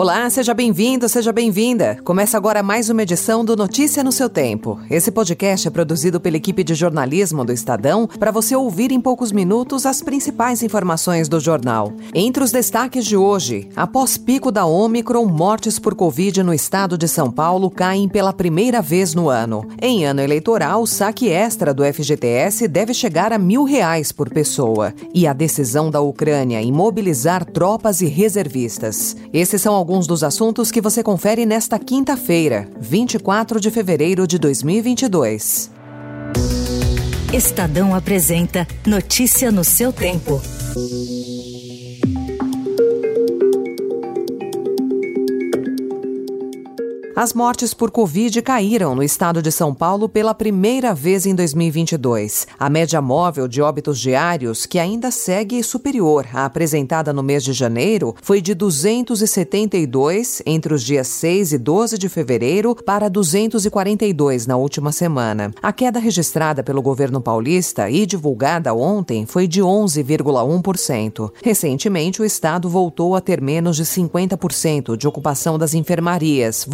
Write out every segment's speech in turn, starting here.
Olá, seja bem-vindo, seja bem-vinda. Começa agora mais uma edição do Notícia no seu Tempo. Esse podcast é produzido pela equipe de jornalismo do Estadão para você ouvir em poucos minutos as principais informações do jornal. Entre os destaques de hoje, após pico da Omicron, mortes por Covid no estado de São Paulo caem pela primeira vez no ano. Em ano eleitoral, o saque extra do FGTS deve chegar a mil reais por pessoa. E a decisão da Ucrânia em mobilizar tropas e reservistas. Esses são alguns alguns dos assuntos que você confere nesta quinta-feira, 24 de fevereiro de 2022. Estadão apresenta Notícia no seu tempo. As mortes por Covid caíram no estado de São Paulo pela primeira vez em 2022. A média móvel de óbitos diários, que ainda segue superior à apresentada no mês de janeiro, foi de 272 entre os dias 6 e 12 de fevereiro para 242 na última semana. A queda registrada pelo governo paulista e divulgada ontem foi de 11,1%. Recentemente, o estado voltou a ter menos de 50% de ocupação das enfermarias,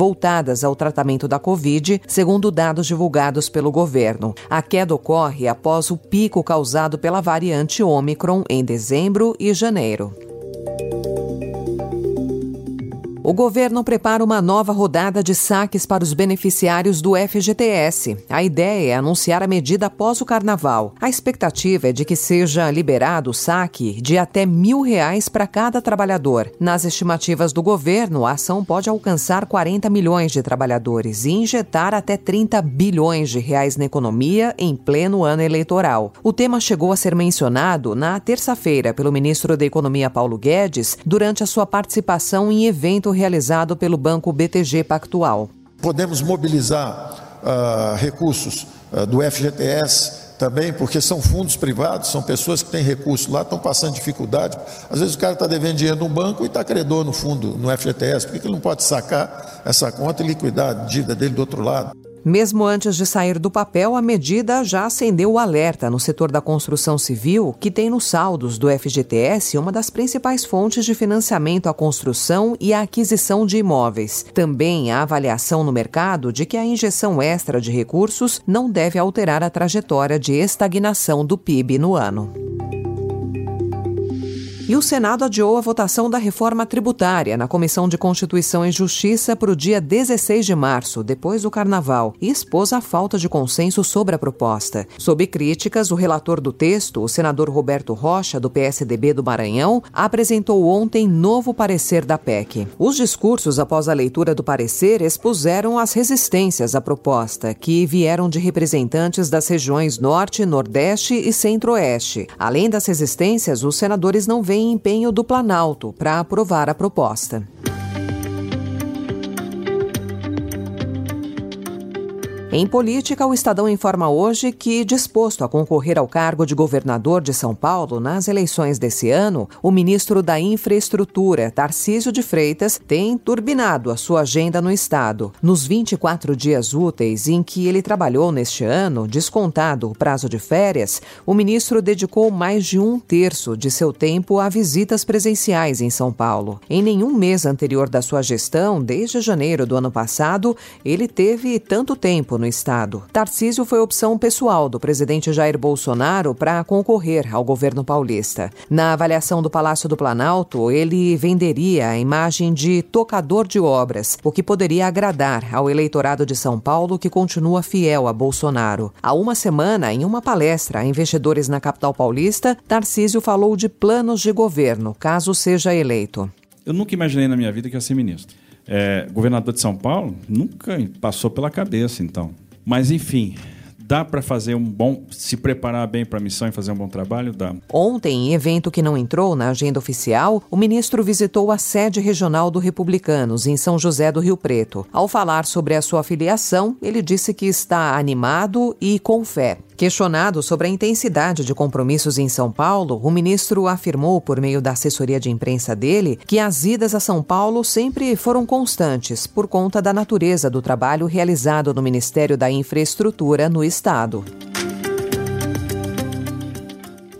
ao tratamento da Covid, segundo dados divulgados pelo governo. A queda ocorre após o pico causado pela variante Omicron em dezembro e janeiro. O governo prepara uma nova rodada de saques para os beneficiários do FGTS. A ideia é anunciar a medida após o carnaval. A expectativa é de que seja liberado o saque de até mil reais para cada trabalhador. Nas estimativas do governo, a ação pode alcançar 40 milhões de trabalhadores e injetar até 30 bilhões de reais na economia em pleno ano eleitoral. O tema chegou a ser mencionado na terça-feira pelo ministro da Economia Paulo Guedes durante a sua participação em evento realizado pelo Banco BTG Pactual. Podemos mobilizar uh, recursos uh, do FGTS também, porque são fundos privados, são pessoas que têm recursos lá, estão passando dificuldade. Às vezes o cara está devendo dinheiro no banco e está credor no fundo, no FGTS, por que ele não pode sacar essa conta e liquidar a dívida dele do outro lado? Mesmo antes de sair do papel, a medida já acendeu o alerta no setor da construção civil, que tem nos saldos do FGTS uma das principais fontes de financiamento à construção e à aquisição de imóveis. Também a avaliação no mercado de que a injeção extra de recursos não deve alterar a trajetória de estagnação do PIB no ano. E o Senado adiou a votação da reforma tributária na Comissão de Constituição e Justiça para o dia 16 de março, depois do Carnaval, e expôs a falta de consenso sobre a proposta. Sob críticas, o relator do texto, o senador Roberto Rocha, do PSDB do Maranhão, apresentou ontem novo parecer da PEC. Os discursos após a leitura do parecer expuseram as resistências à proposta, que vieram de representantes das regiões Norte, Nordeste e Centro-Oeste. Além das resistências, os senadores não veem em empenho do Planalto para aprovar a proposta. Em política, o Estadão informa hoje que, disposto a concorrer ao cargo de governador de São Paulo nas eleições desse ano, o ministro da Infraestrutura, Tarcísio de Freitas, tem turbinado a sua agenda no Estado. Nos 24 dias úteis em que ele trabalhou neste ano, descontado o prazo de férias, o ministro dedicou mais de um terço de seu tempo a visitas presenciais em São Paulo. Em nenhum mês anterior da sua gestão, desde janeiro do ano passado, ele teve tanto tempo no no estado. Tarcísio foi opção pessoal do presidente Jair Bolsonaro para concorrer ao governo paulista. Na avaliação do Palácio do Planalto, ele venderia a imagem de tocador de obras, o que poderia agradar ao eleitorado de São Paulo que continua fiel a Bolsonaro. Há uma semana, em uma palestra a investidores na capital paulista, Tarcísio falou de planos de governo, caso seja eleito. Eu nunca imaginei na minha vida que ia ser ministro. É, governador de São Paulo nunca passou pela cabeça, então. Mas, enfim, Dá para fazer um bom, se preparar bem para a missão e fazer um bom trabalho? Dá. Ontem, em evento que não entrou na agenda oficial, o ministro visitou a sede regional do Republicanos, em São José do Rio Preto. Ao falar sobre a sua filiação, ele disse que está animado e com fé. Questionado sobre a intensidade de compromissos em São Paulo, o ministro afirmou, por meio da assessoria de imprensa dele, que as idas a São Paulo sempre foram constantes por conta da natureza do trabalho realizado no Ministério da Infraestrutura no Estado.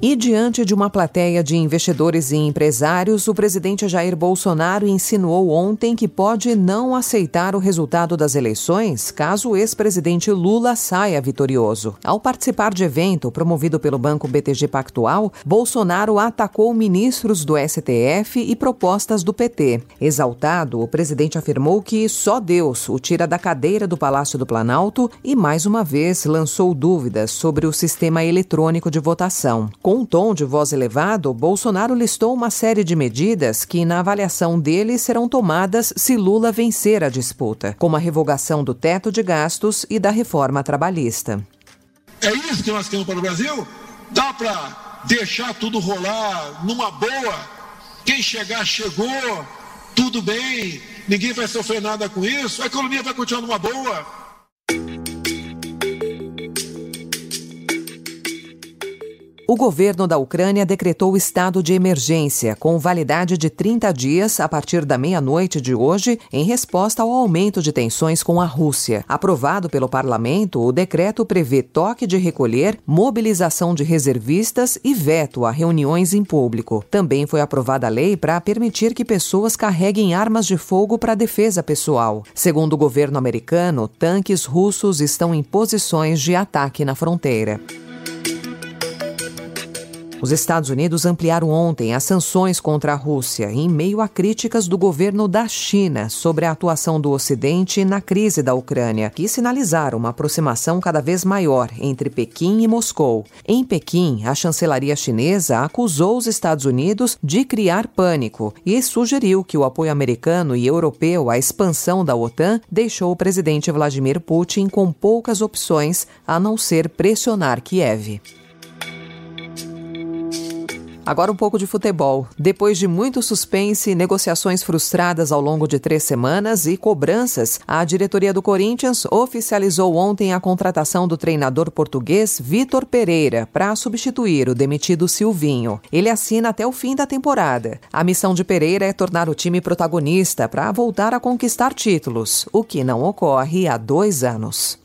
E diante de uma plateia de investidores e empresários, o presidente Jair Bolsonaro insinuou ontem que pode não aceitar o resultado das eleições caso o ex-presidente Lula saia vitorioso. Ao participar de evento promovido pelo Banco BTG Pactual, Bolsonaro atacou ministros do STF e propostas do PT. Exaltado, o presidente afirmou que só Deus o tira da cadeira do Palácio do Planalto e mais uma vez lançou dúvidas sobre o sistema eletrônico de votação. Com um tom de voz elevado, Bolsonaro listou uma série de medidas que, na avaliação dele, serão tomadas se Lula vencer a disputa, como a revogação do teto de gastos e da reforma trabalhista. É isso que nós queremos para o Brasil? Dá para deixar tudo rolar numa boa? Quem chegar, chegou, tudo bem, ninguém vai sofrer nada com isso, a economia vai continuar numa boa. O governo da Ucrânia decretou estado de emergência, com validade de 30 dias a partir da meia-noite de hoje, em resposta ao aumento de tensões com a Rússia. Aprovado pelo parlamento, o decreto prevê toque de recolher, mobilização de reservistas e veto a reuniões em público. Também foi aprovada a lei para permitir que pessoas carreguem armas de fogo para defesa pessoal. Segundo o governo americano, tanques russos estão em posições de ataque na fronteira. Os Estados Unidos ampliaram ontem as sanções contra a Rússia, em meio a críticas do governo da China sobre a atuação do Ocidente na crise da Ucrânia, que sinalizaram uma aproximação cada vez maior entre Pequim e Moscou. Em Pequim, a chancelaria chinesa acusou os Estados Unidos de criar pânico e sugeriu que o apoio americano e europeu à expansão da OTAN deixou o presidente Vladimir Putin com poucas opções a não ser pressionar Kiev. Agora um pouco de futebol. Depois de muito suspense, negociações frustradas ao longo de três semanas e cobranças, a diretoria do Corinthians oficializou ontem a contratação do treinador português Vitor Pereira para substituir o demitido Silvinho. Ele assina até o fim da temporada. A missão de Pereira é tornar o time protagonista para voltar a conquistar títulos, o que não ocorre há dois anos.